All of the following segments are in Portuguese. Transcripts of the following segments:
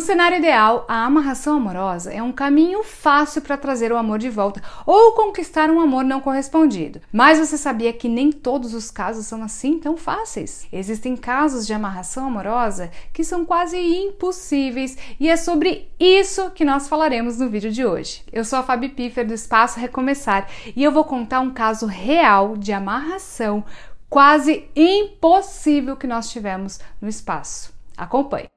No cenário ideal, a amarração amorosa é um caminho fácil para trazer o amor de volta ou conquistar um amor não correspondido. Mas você sabia que nem todos os casos são assim tão fáceis? Existem casos de amarração amorosa que são quase impossíveis e é sobre isso que nós falaremos no vídeo de hoje. Eu sou a Fabi Piffer do Espaço Recomeçar e eu vou contar um caso real de amarração quase impossível que nós tivemos no espaço. Acompanhe.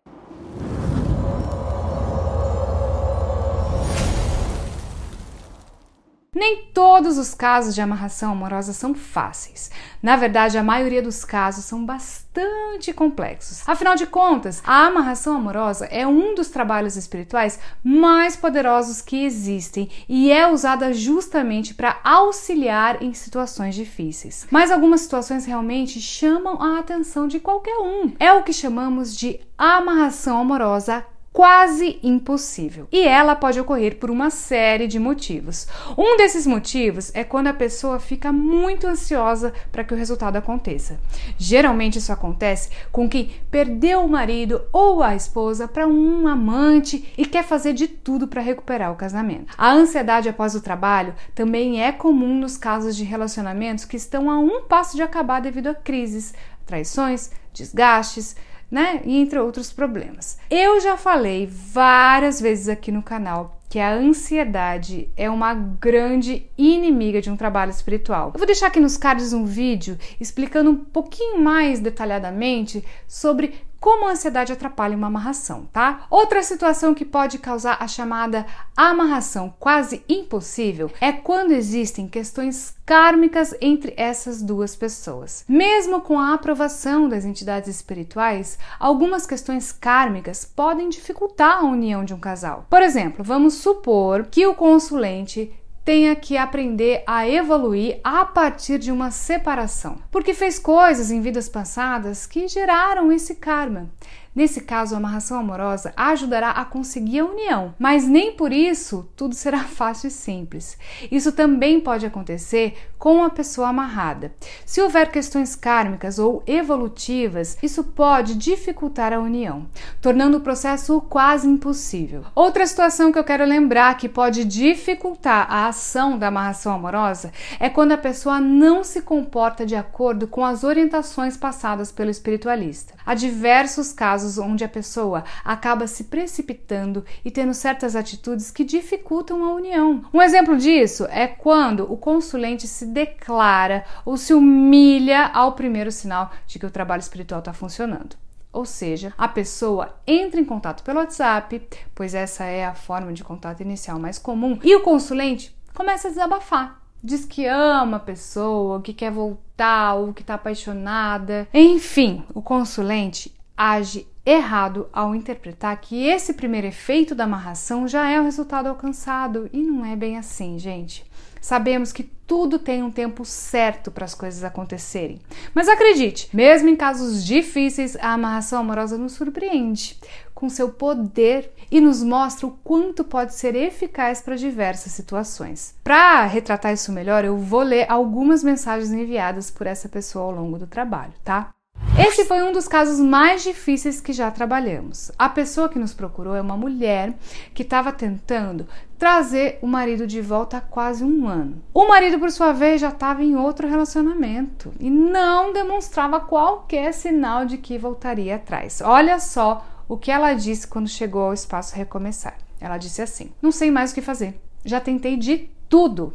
Nem todos os casos de amarração amorosa são fáceis. Na verdade, a maioria dos casos são bastante complexos. Afinal de contas, a amarração amorosa é um dos trabalhos espirituais mais poderosos que existem e é usada justamente para auxiliar em situações difíceis. Mas algumas situações realmente chamam a atenção de qualquer um. É o que chamamos de amarração amorosa quase impossível. E ela pode ocorrer por uma série de motivos. Um desses motivos é quando a pessoa fica muito ansiosa para que o resultado aconteça. Geralmente isso acontece com quem perdeu o marido ou a esposa para um amante e quer fazer de tudo para recuperar o casamento. A ansiedade após o trabalho também é comum nos casos de relacionamentos que estão a um passo de acabar devido a crises, traições, desgastes, né? E entre outros problemas. Eu já falei várias vezes aqui no canal que a ansiedade é uma grande inimiga de um trabalho espiritual. Eu vou deixar aqui nos cards um vídeo explicando um pouquinho mais detalhadamente sobre como a ansiedade atrapalha uma amarração, tá? Outra situação que pode causar a chamada amarração quase impossível é quando existem questões kármicas entre essas duas pessoas. Mesmo com a aprovação das entidades espirituais, algumas questões kármicas podem dificultar a união de um casal. Por exemplo, vamos supor que o consulente tenha que aprender a evoluir a partir de uma separação, porque fez coisas em vidas passadas que geraram esse karma. Nesse caso, a amarração amorosa ajudará a conseguir a união, mas nem por isso tudo será fácil e simples. Isso também pode acontecer com a pessoa amarrada. Se houver questões kármicas ou evolutivas, isso pode dificultar a união, tornando o processo quase impossível. Outra situação que eu quero lembrar que pode dificultar a ação da amarração amorosa é quando a pessoa não se comporta de acordo com as orientações passadas pelo espiritualista. Há diversos casos casos onde a pessoa acaba se precipitando e tendo certas atitudes que dificultam a união. Um exemplo disso é quando o consulente se declara ou se humilha ao primeiro sinal de que o trabalho espiritual está funcionando. Ou seja, a pessoa entra em contato pelo WhatsApp, pois essa é a forma de contato inicial mais comum, e o consulente começa a desabafar. Diz que ama a pessoa, que quer voltar, ou que está apaixonada. Enfim, o consulente age errado ao interpretar que esse primeiro efeito da amarração já é o resultado alcançado e não é bem assim, gente. Sabemos que tudo tem um tempo certo para as coisas acontecerem. Mas acredite, mesmo em casos difíceis, a amarração amorosa nos surpreende com seu poder e nos mostra o quanto pode ser eficaz para diversas situações. Para retratar isso melhor, eu vou ler algumas mensagens enviadas por essa pessoa ao longo do trabalho, tá? Esse foi um dos casos mais difíceis que já trabalhamos. A pessoa que nos procurou é uma mulher que estava tentando trazer o marido de volta há quase um ano. O marido, por sua vez, já estava em outro relacionamento e não demonstrava qualquer sinal de que voltaria atrás. Olha só o que ela disse quando chegou ao espaço recomeçar. Ela disse assim: Não sei mais o que fazer. Já tentei de tudo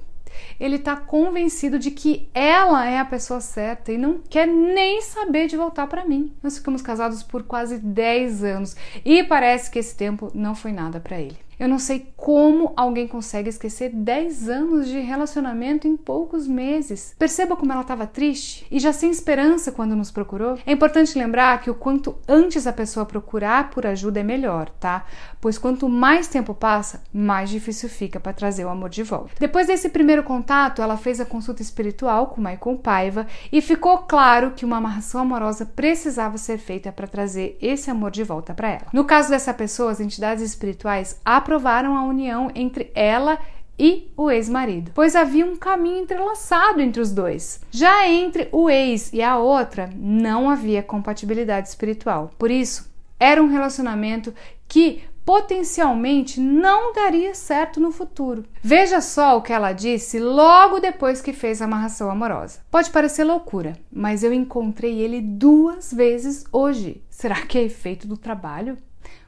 ele está convencido de que ela é a pessoa certa e não quer nem saber de voltar para mim. Nós ficamos casados por quase 10 anos e parece que esse tempo não foi nada para ele. Eu não sei como alguém consegue esquecer 10 anos de relacionamento em poucos meses. Perceba como ela estava triste e já sem esperança quando nos procurou. É importante lembrar que o quanto antes a pessoa procurar por ajuda é melhor, tá? Pois quanto mais tempo passa, mais difícil fica para trazer o amor de volta. Depois desse primeiro contato, ela fez a consulta espiritual com Michael Paiva e ficou claro que uma amarração amorosa precisava ser feita para trazer esse amor de volta para ela. No caso dessa pessoa, as entidades espirituais aprovaram a união entre ela e o ex-marido, pois havia um caminho entrelaçado entre os dois. Já entre o ex e a outra, não havia compatibilidade espiritual. Por isso, era um relacionamento que potencialmente não daria certo no futuro. Veja só o que ela disse logo depois que fez a amarração amorosa. Pode parecer loucura, mas eu encontrei ele duas vezes hoje. Será que é efeito do trabalho?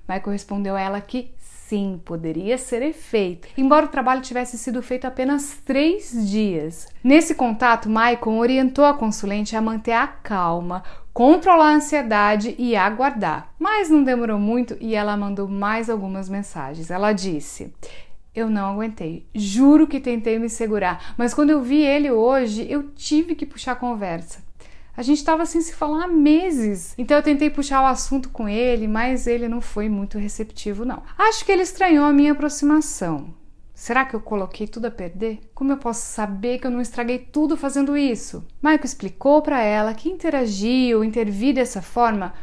Michael respondeu a ela que sim, poderia ser efeito, embora o trabalho tivesse sido feito apenas três dias. Nesse contato, Michael orientou a consulente a manter a calma, controlar a ansiedade e aguardar. Mas não demorou muito e ela mandou mais algumas mensagens. Ela disse: eu não aguentei. Juro que tentei me segurar, mas quando eu vi ele hoje, eu tive que puxar a conversa. A gente estava sem se falar há meses. Então eu tentei puxar o assunto com ele, mas ele não foi muito receptivo, não. Acho que ele estranhou a minha aproximação. Será que eu coloquei tudo a perder? Como eu posso saber que eu não estraguei tudo fazendo isso? Michael explicou para ela que interagir ou intervir dessa forma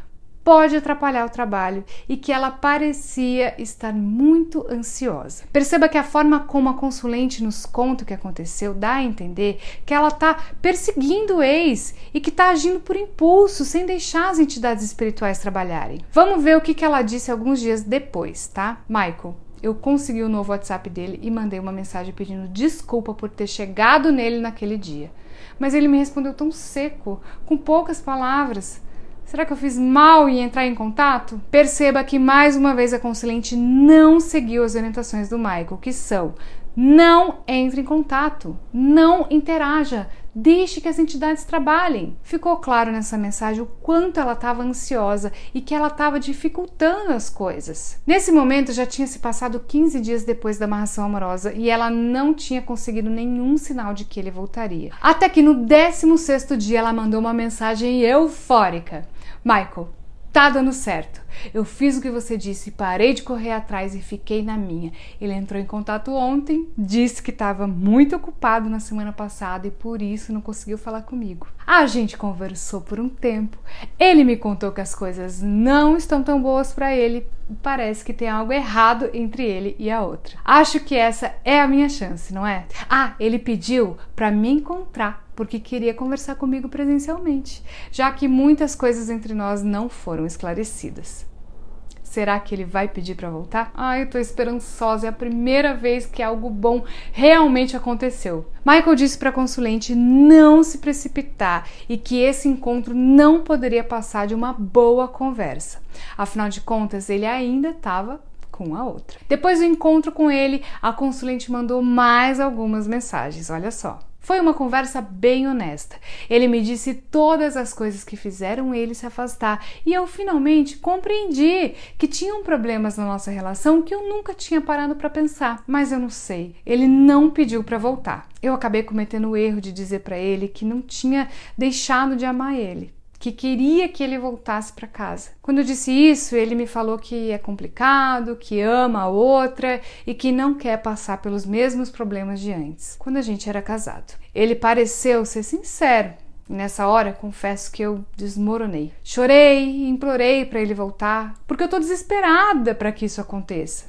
pode atrapalhar o trabalho e que ela parecia estar muito ansiosa. Perceba que a forma como a consulente nos conta o que aconteceu dá a entender que ela está perseguindo o ex e que está agindo por impulso, sem deixar as entidades espirituais trabalharem. Vamos ver o que, que ela disse alguns dias depois, tá? Michael, eu consegui o novo WhatsApp dele e mandei uma mensagem pedindo desculpa por ter chegado nele naquele dia. Mas ele me respondeu tão seco, com poucas palavras. Será que eu fiz mal em entrar em contato? Perceba que mais uma vez a consulente não seguiu as orientações do Michael, que são: não entre em contato, não interaja, deixe que as entidades trabalhem. Ficou claro nessa mensagem o quanto ela estava ansiosa e que ela estava dificultando as coisas. Nesse momento já tinha se passado 15 dias depois da amarração amorosa e ela não tinha conseguido nenhum sinal de que ele voltaria. Até que no 16º dia ela mandou uma mensagem eufórica. Michael, tá dando certo. Eu fiz o que você disse, parei de correr atrás e fiquei na minha. Ele entrou em contato ontem, disse que estava muito ocupado na semana passada e por isso não conseguiu falar comigo. A gente conversou por um tempo. Ele me contou que as coisas não estão tão boas para ele. Parece que tem algo errado entre ele e a outra. Acho que essa é a minha chance, não é? Ah, ele pediu para me encontrar porque queria conversar comigo presencialmente, já que muitas coisas entre nós não foram esclarecidas. Será que ele vai pedir para voltar? Ah, eu tô esperançosa, é a primeira vez que algo bom realmente aconteceu. Michael disse para a consulente não se precipitar e que esse encontro não poderia passar de uma boa conversa. Afinal de contas, ele ainda estava com a outra. Depois do encontro com ele, a consulente mandou mais algumas mensagens. Olha só. Foi uma conversa bem honesta. Ele me disse todas as coisas que fizeram ele se afastar e eu finalmente compreendi que tinham problemas na nossa relação que eu nunca tinha parado para pensar. Mas eu não sei. Ele não pediu para voltar. Eu acabei cometendo o erro de dizer para ele que não tinha deixado de amar ele que queria que ele voltasse para casa. Quando eu disse isso, ele me falou que é complicado, que ama a outra e que não quer passar pelos mesmos problemas de antes, quando a gente era casado. Ele pareceu ser sincero. E nessa hora, confesso que eu desmoronei. Chorei, implorei para ele voltar, porque eu tô desesperada para que isso aconteça.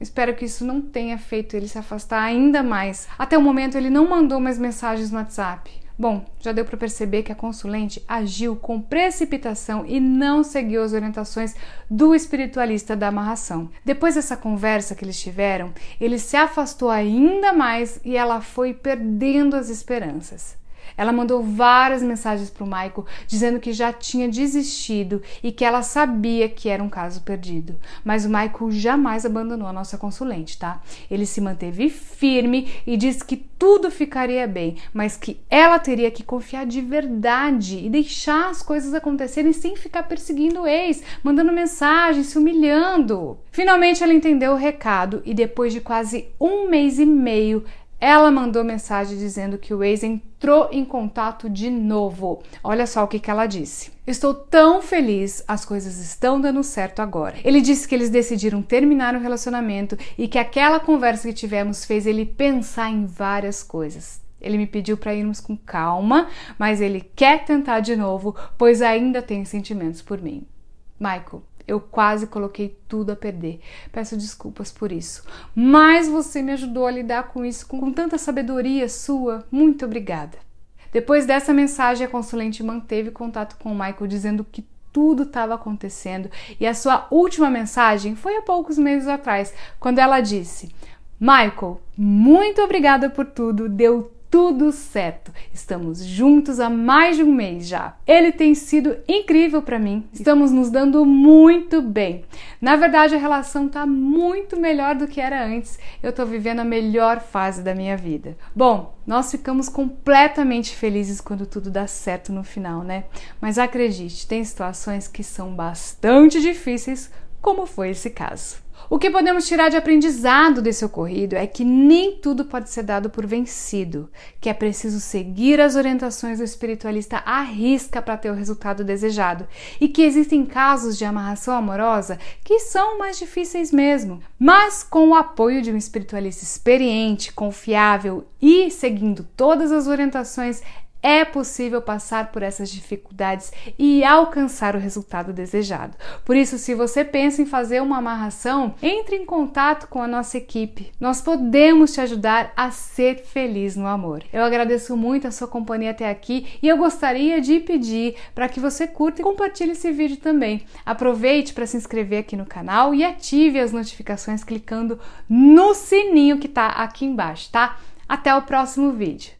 Espero que isso não tenha feito ele se afastar ainda mais. Até o momento ele não mandou mais mensagens no WhatsApp. Bom, já deu para perceber que a consulente agiu com precipitação e não seguiu as orientações do espiritualista da amarração. Depois dessa conversa que eles tiveram, ele se afastou ainda mais e ela foi perdendo as esperanças. Ela mandou várias mensagens para o Michael dizendo que já tinha desistido e que ela sabia que era um caso perdido. Mas o Michael jamais abandonou a nossa consulente, tá? Ele se manteve firme e disse que tudo ficaria bem, mas que ela teria que confiar de verdade e deixar as coisas acontecerem sem ficar perseguindo o ex, mandando mensagens, se humilhando. Finalmente ela entendeu o recado e depois de quase um mês e meio ela mandou mensagem dizendo que o ex entrou em contato de novo. Olha só o que, que ela disse. Estou tão feliz, as coisas estão dando certo agora. Ele disse que eles decidiram terminar o relacionamento e que aquela conversa que tivemos fez ele pensar em várias coisas. Ele me pediu para irmos com calma, mas ele quer tentar de novo, pois ainda tem sentimentos por mim. Michael, eu quase coloquei tudo a perder. Peço desculpas por isso. Mas você me ajudou a lidar com isso com tanta sabedoria sua. Muito obrigada. Depois dessa mensagem, a consulente manteve contato com o Michael dizendo que tudo estava acontecendo e a sua última mensagem foi há poucos meses atrás, quando ela disse: Michael, muito obrigada por tudo, deu tudo certo. Estamos juntos há mais de um mês já. Ele tem sido incrível para mim. Estamos nos dando muito bem. Na verdade, a relação tá muito melhor do que era antes. Eu tô vivendo a melhor fase da minha vida. Bom, nós ficamos completamente felizes quando tudo dá certo no final, né? Mas acredite, tem situações que são bastante difíceis, como foi esse caso. O que podemos tirar de aprendizado desse ocorrido é que nem tudo pode ser dado por vencido, que é preciso seguir as orientações do espiritualista à risca para ter o resultado desejado, e que existem casos de amarração amorosa que são mais difíceis mesmo, mas com o apoio de um espiritualista experiente, confiável e seguindo todas as orientações é possível passar por essas dificuldades e alcançar o resultado desejado. Por isso, se você pensa em fazer uma amarração, entre em contato com a nossa equipe. Nós podemos te ajudar a ser feliz no amor. Eu agradeço muito a sua companhia até aqui e eu gostaria de pedir para que você curta e compartilhe esse vídeo também. Aproveite para se inscrever aqui no canal e ative as notificações clicando no sininho que está aqui embaixo, tá? Até o próximo vídeo.